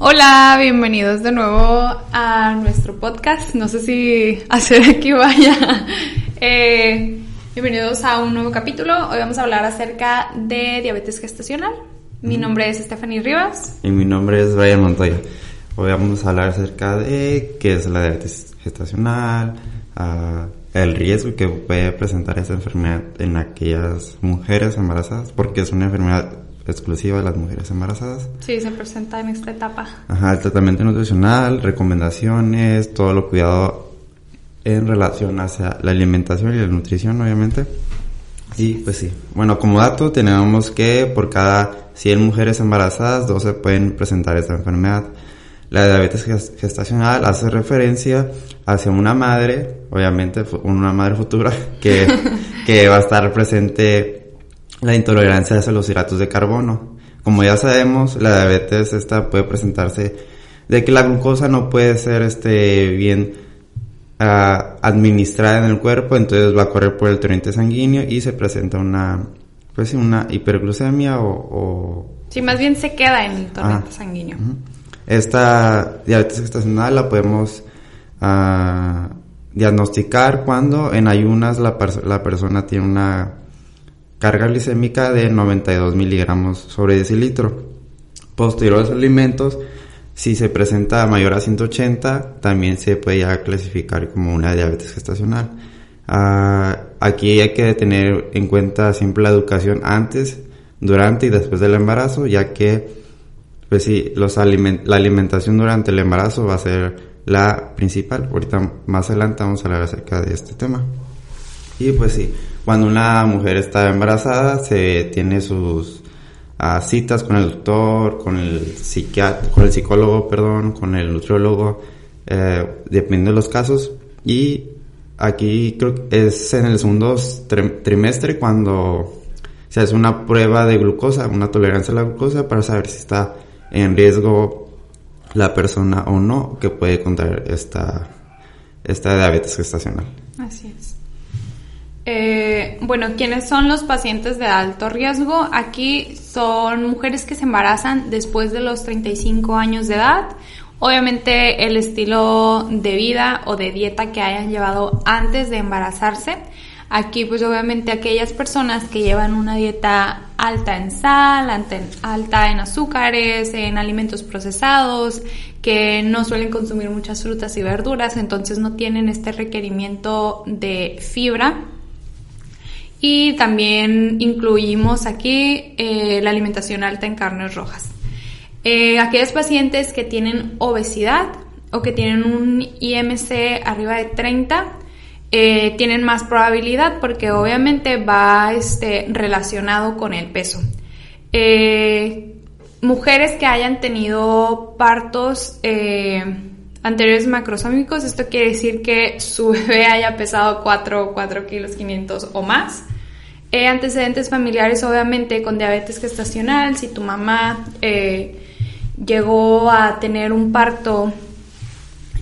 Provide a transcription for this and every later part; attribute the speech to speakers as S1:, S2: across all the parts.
S1: Hola, bienvenidos de nuevo a nuestro podcast. No sé si hacer aquí vaya. Eh, bienvenidos a un nuevo capítulo. Hoy vamos a hablar acerca de diabetes gestacional. Mi nombre es Stephanie Rivas.
S2: Y mi nombre es Brian Montoya. Hoy vamos a hablar acerca de qué es la diabetes gestacional, uh, el riesgo que puede presentar esa enfermedad en aquellas mujeres embarazadas, porque es una enfermedad exclusiva de las mujeres embarazadas.
S1: Sí, se presenta en esta etapa.
S2: Ajá, el tratamiento nutricional, recomendaciones, todo lo cuidado en relación hacia la alimentación y la nutrición, obviamente. Y pues sí, bueno, como dato tenemos que por cada 100 mujeres embarazadas, 12 pueden presentar esta enfermedad. La diabetes gestacional hace referencia hacia una madre, obviamente una madre futura, que, que va a estar presente la intolerancia hacia los hidratos de carbono. Como ya sabemos, la diabetes esta puede presentarse de que la glucosa no puede ser este bien uh, administrada en el cuerpo, entonces va a correr por el torrente sanguíneo y se presenta una pues una hiperglucemia o, o...
S1: Sí, más bien se queda en el torrente sanguíneo.
S2: Esta diabetes gestacional la podemos uh, diagnosticar cuando en ayunas la, la persona tiene una carga glicémica de 92 miligramos sobre decilitro. Posterior a los alimentos, si se presenta mayor a 180, también se puede ya clasificar como una diabetes gestacional. Ah, aquí hay que tener en cuenta siempre la educación antes, durante y después del embarazo, ya que pues sí, los la alimentación durante el embarazo va a ser la principal. Ahorita más adelante vamos a hablar acerca de este tema. Y pues sí, cuando una mujer está embarazada se tiene sus ah, citas con el doctor, con el psiquiatra, con el psicólogo, perdón, con el nutriólogo, eh, dependiendo de los casos. Y aquí creo que es en el segundo trimestre cuando se hace una prueba de glucosa, una tolerancia a la glucosa para saber si está en riesgo la persona o no que puede contraer esta, esta diabetes gestacional.
S1: Así es. Eh, bueno, ¿quiénes son los pacientes de alto riesgo? Aquí son mujeres que se embarazan después de los 35 años de edad. Obviamente el estilo de vida o de dieta que hayan llevado antes de embarazarse. Aquí pues obviamente aquellas personas que llevan una dieta alta en sal, alta en azúcares, en alimentos procesados, que no suelen consumir muchas frutas y verduras, entonces no tienen este requerimiento de fibra y también incluimos aquí eh, la alimentación alta en carnes rojas. Eh, aquellos pacientes que tienen obesidad o que tienen un IMC arriba de 30 eh, tienen más probabilidad porque obviamente va este, relacionado con el peso. mujeres que hayan tenido partos anteriores macrosómicos, esto quiere decir que su bebé haya pesado 4, 4 kilos 500 o más. Eh, antecedentes familiares, obviamente, con diabetes gestacional, si tu mamá eh, llegó a tener un parto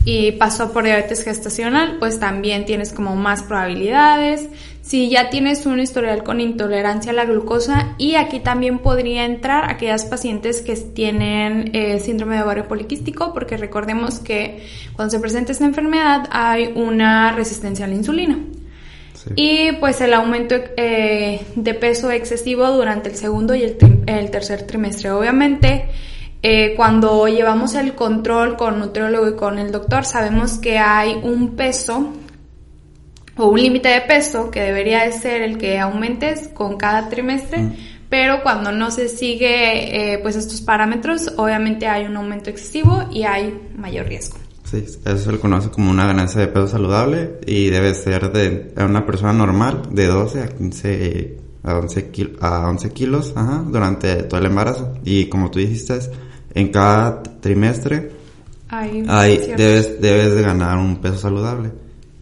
S1: y pasó por diabetes gestacional, pues también tienes como más probabilidades. Si ya tienes un historial con intolerancia a la glucosa y aquí también podría entrar aquellas pacientes que tienen eh, síndrome de ovario poliquístico, porque recordemos que cuando se presenta esta enfermedad hay una resistencia a la insulina. Y pues el aumento eh, de peso excesivo durante el segundo y el, el tercer trimestre. Obviamente, eh, cuando llevamos el control con nutriólogo y con el doctor, sabemos que hay un peso o un límite de peso que debería de ser el que aumentes con cada trimestre, mm. pero cuando no se sigue eh, pues estos parámetros, obviamente hay un aumento excesivo y hay mayor riesgo.
S2: Sí, eso se le conoce como una ganancia de peso saludable y debe ser de una persona normal de 12 a 15 a 11, a 11 kilos ajá, durante todo el embarazo. Y como tú dijiste, en cada trimestre
S1: Ay,
S2: hay, debes, debes de ganar un peso saludable.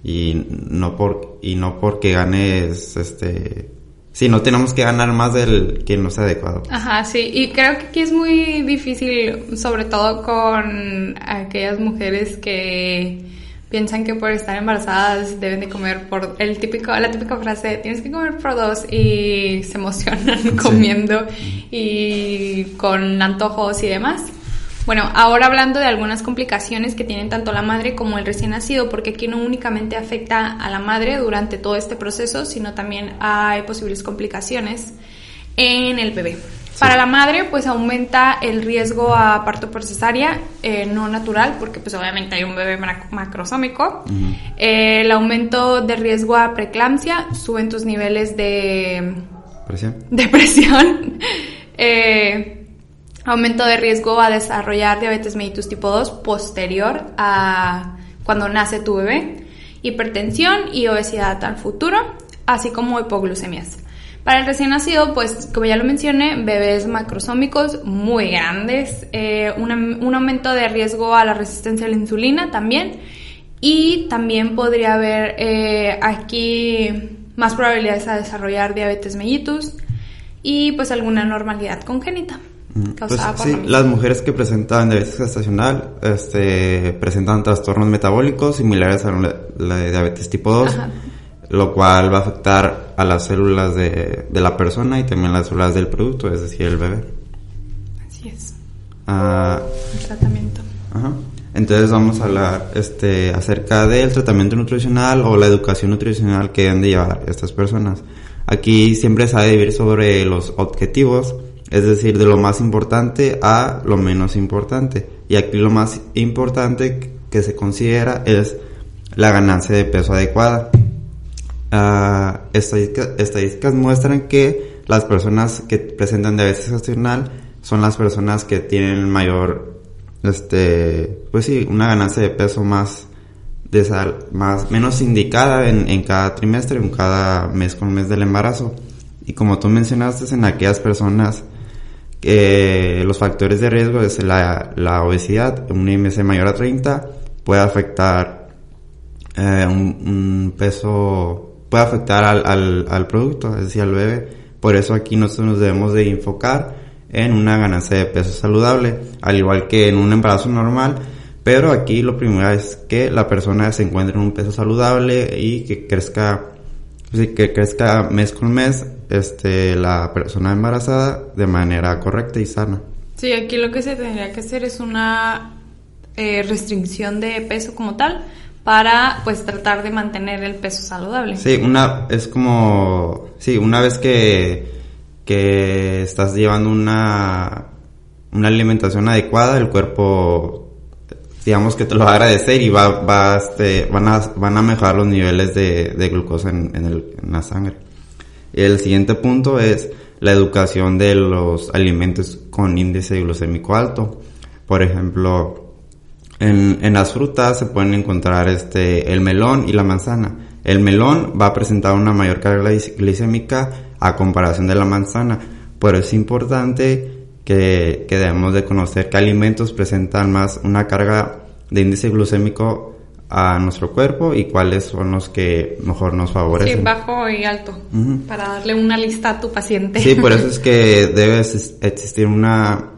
S2: Y no por, y no porque ganes, este, sí, no tenemos que ganar más del que no sea adecuado.
S1: Ajá, sí, y creo que aquí es muy difícil, sobre todo con aquellas mujeres que piensan que por estar embarazadas deben de comer por el típico, la típica frase, tienes que comer por dos y se emocionan comiendo y con antojos y demás. Bueno, ahora hablando de algunas complicaciones que tienen tanto la madre como el recién nacido, porque aquí no únicamente afecta a la madre durante todo este proceso, sino también hay posibles complicaciones en el bebé. Para la madre, pues aumenta el riesgo a parto por cesárea eh, no natural, porque pues obviamente hay un bebé mac- macrosómico. Eh, el aumento de riesgo a preeclampsia, suben tus niveles de
S2: ¿Presión?
S1: depresión, eh, aumento de riesgo a desarrollar diabetes mellitus tipo 2 posterior a cuando nace tu bebé, hipertensión y obesidad al futuro, así como hipoglucemias. Para el recién nacido, pues como ya lo mencioné, bebés macrosómicos muy grandes, eh, un, aumento de riesgo a la resistencia a la insulina también, y también podría haber eh, aquí más probabilidades a desarrollar diabetes mellitus y pues alguna normalidad congénita
S2: Pues
S1: por
S2: sí, las mujeres que presentan diabetes gestacional este, presentan trastornos metabólicos similares a la, de diabetes tipo 2,
S1: Ajá.
S2: lo cual va a afectar a las células de, de la persona y también las células del producto, es decir, el bebé.
S1: Así es,
S2: Ah,
S1: el tratamiento.
S2: Ajá. Entonces vamos a hablar este, acerca del tratamiento nutricional o la educación nutricional que deben de llevar estas personas. Aquí siempre se ha de dividir sobre los objetivos, es decir, de lo más importante a lo menos importante. Y aquí lo más importante que se considera es la ganancia de peso adecuada. Ah, estadística- estadísticas muestran que las personas que presentan diabetes gestacional son las personas que tienen mayor, este, pues sí, una ganancia de peso más, más menos indicada en, en cada trimestre, en cada mes con mes del embarazo. Y como tú mencionaste, en aquellas personas que los factores de riesgo es la, la obesidad, un IMC mayor a 30 puede afectar eh, un, un peso puede afectar al, al, al producto, es decir, al bebé. Por eso aquí nosotros nos debemos de enfocar en una ganancia de peso saludable, al igual que en un embarazo normal. Pero aquí lo primero es que la persona se encuentre en un peso saludable y que crezca, sí, que crezca mes con mes, este, la persona embarazada de manera correcta y sana.
S1: Sí, aquí lo que se tendría que hacer es una eh, restricción de peso como tal para pues tratar de mantener el peso saludable.
S2: Sí, una es como sí, una vez que que estás llevando una una alimentación adecuada, el cuerpo digamos que te lo va a agradecer y va, va este, van a van a mejorar los niveles de, de glucosa en, en, el, en la sangre. El siguiente punto es la educación de los alimentos con índice glucémico alto. Por ejemplo, en, en, las frutas se pueden encontrar este, el melón y la manzana. El melón va a presentar una mayor carga glicémica a comparación de la manzana, pero es importante que, que debemos de conocer qué alimentos presentan más una carga de índice glucémico a nuestro cuerpo y cuáles son los que mejor nos favorecen.
S1: Sí, bajo y alto, uh -huh. para darle una lista a tu paciente.
S2: Sí, por eso es que debe existir una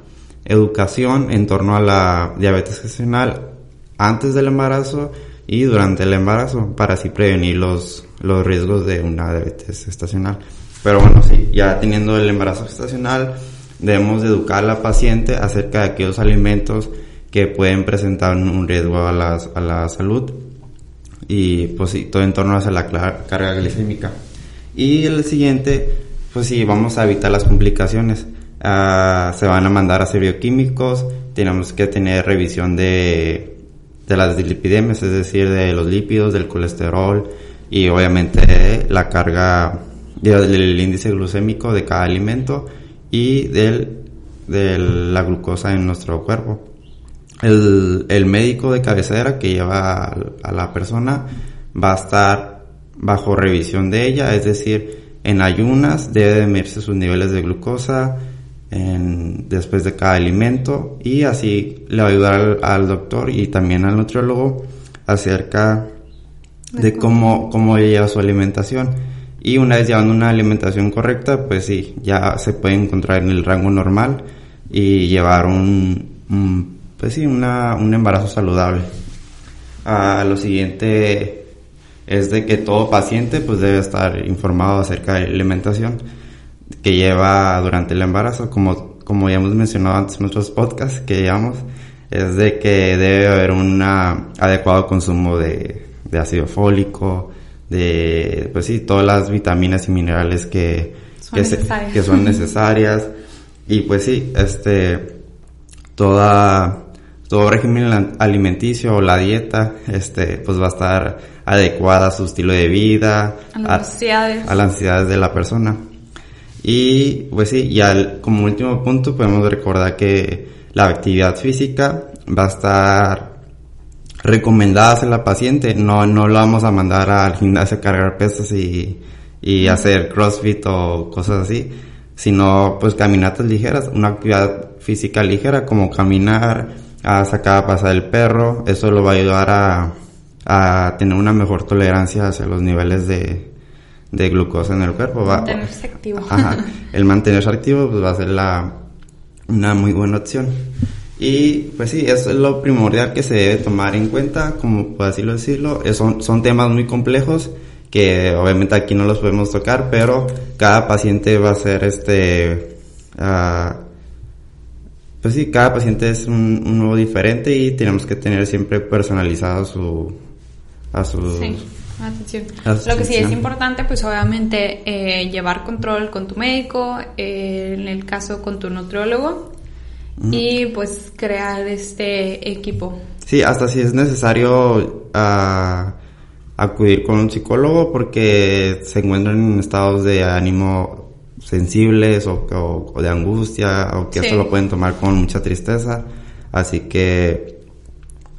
S2: educación en torno a la diabetes gestacional antes del embarazo y durante el embarazo para así prevenir los, los riesgos de una diabetes gestacional. Pero bueno, sí, ya teniendo el embarazo gestacional, debemos de educar a la paciente acerca de aquellos alimentos que pueden presentar un riesgo a la, a la salud y pues sí, todo en torno a la carga glicémica. Y el siguiente, pues sí, vamos a evitar las complicaciones. Uh, se van a mandar a hacer bioquímicos, tenemos que tener revisión de, de las lipidemias, es decir, de los lípidos, del colesterol y obviamente la carga del índice glucémico de cada alimento y del, de la glucosa en nuestro cuerpo. El, el médico de cabecera que lleva a, a la persona va a estar bajo revisión de ella, es decir, en ayunas debe de medirse sus niveles de glucosa, en, después de cada alimento y así le va a ayudar al, al doctor y también al nutriólogo acerca de cómo, cómo lleva su alimentación. Y una vez llevando una alimentación correcta, pues sí, ya se puede encontrar en el rango normal y llevar un, pues sí, una, un embarazo saludable. Ah, lo siguiente es de que todo paciente pues debe estar informado acerca de la alimentación que lleva durante el embarazo, como, como ya hemos mencionado antes en nuestros podcasts que llevamos, es de que debe haber un adecuado consumo de, de ácido fólico, de, pues sí, todas las vitaminas y minerales que
S1: son, necesarias.
S2: que son necesarias. Y pues sí, este, toda, todo régimen alimenticio o la dieta, este, pues va a estar adecuada a su estilo de vida,
S1: a las ansiedades,
S2: a las ansiedades de la persona. Y pues sí, y al, como último punto podemos recordar que la actividad física va a estar recomendadas en la paciente, no, no la vamos a mandar al gimnasio a cargar pesos y, y hacer crossfit o cosas así, sino pues caminatas ligeras, una actividad física ligera como caminar, a sacar a pasar el perro, eso lo va a ayudar a, a tener una mejor tolerancia hacia los niveles de, de glucosa en el cuerpo. Va,
S1: mantenerse activo.
S2: Ajá, el mantenerse activo pues va a ser la, una muy buena opción. Y pues sí, eso es lo primordial que se debe tomar en cuenta, como por así decirlo. Son, son temas muy complejos que obviamente aquí no los podemos tocar, pero cada paciente va a ser este... Uh, pues sí, cada paciente es un, un, nuevo diferente y tenemos que tener siempre personalizado su... A su
S1: sí. Atención. Lo que sí es importante, pues obviamente eh, llevar control con tu médico, eh, en el caso con tu nutriólogo, y pues crear este equipo.
S2: Sí, hasta si es necesario uh, acudir con un psicólogo porque se encuentran en estados de ánimo sensibles o, o, o de angustia o que sí. esto lo pueden tomar con mucha tristeza. Así que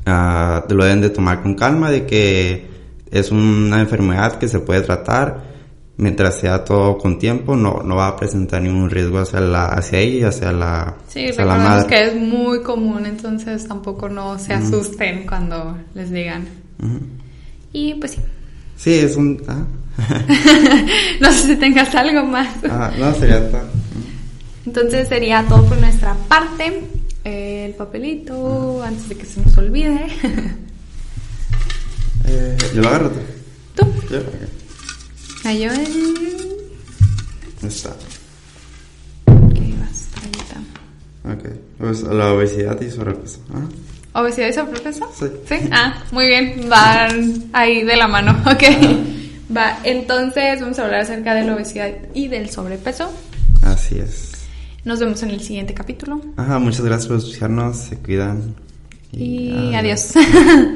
S2: uh, lo deben de tomar con calma de que es una enfermedad que se puede tratar mientras sea todo con tiempo, no, no va a presentar ningún riesgo hacia, la, hacia ella hacia la,
S1: sí,
S2: hacia la madre.
S1: que es muy común, entonces tampoco no se asusten uh -huh. cuando les digan.
S2: Uh -huh.
S1: Y pues sí.
S2: Sí, es un... Ah.
S1: no sé si tengas algo más.
S2: Ah, no, sería todo.
S1: Entonces sería todo por nuestra parte. Eh, el papelito, antes de que se nos olvide.
S2: eh, yo lo agarro.
S1: ¿Tú?
S2: Yo, okay.
S1: Cayó en...
S2: Está.
S1: Ok, vas.
S2: Ok, pues la obesidad y sobrepeso. ¿Ah?
S1: ¿Obesidad y sobrepeso?
S2: Sí.
S1: Sí, ah, muy bien, van ahí de la mano, ok. Va, entonces vamos a hablar acerca de la obesidad y del sobrepeso.
S2: Así es.
S1: Nos vemos en el siguiente capítulo.
S2: Ajá, muchas gracias por escucharnos, se cuidan.
S1: Y, y adiós.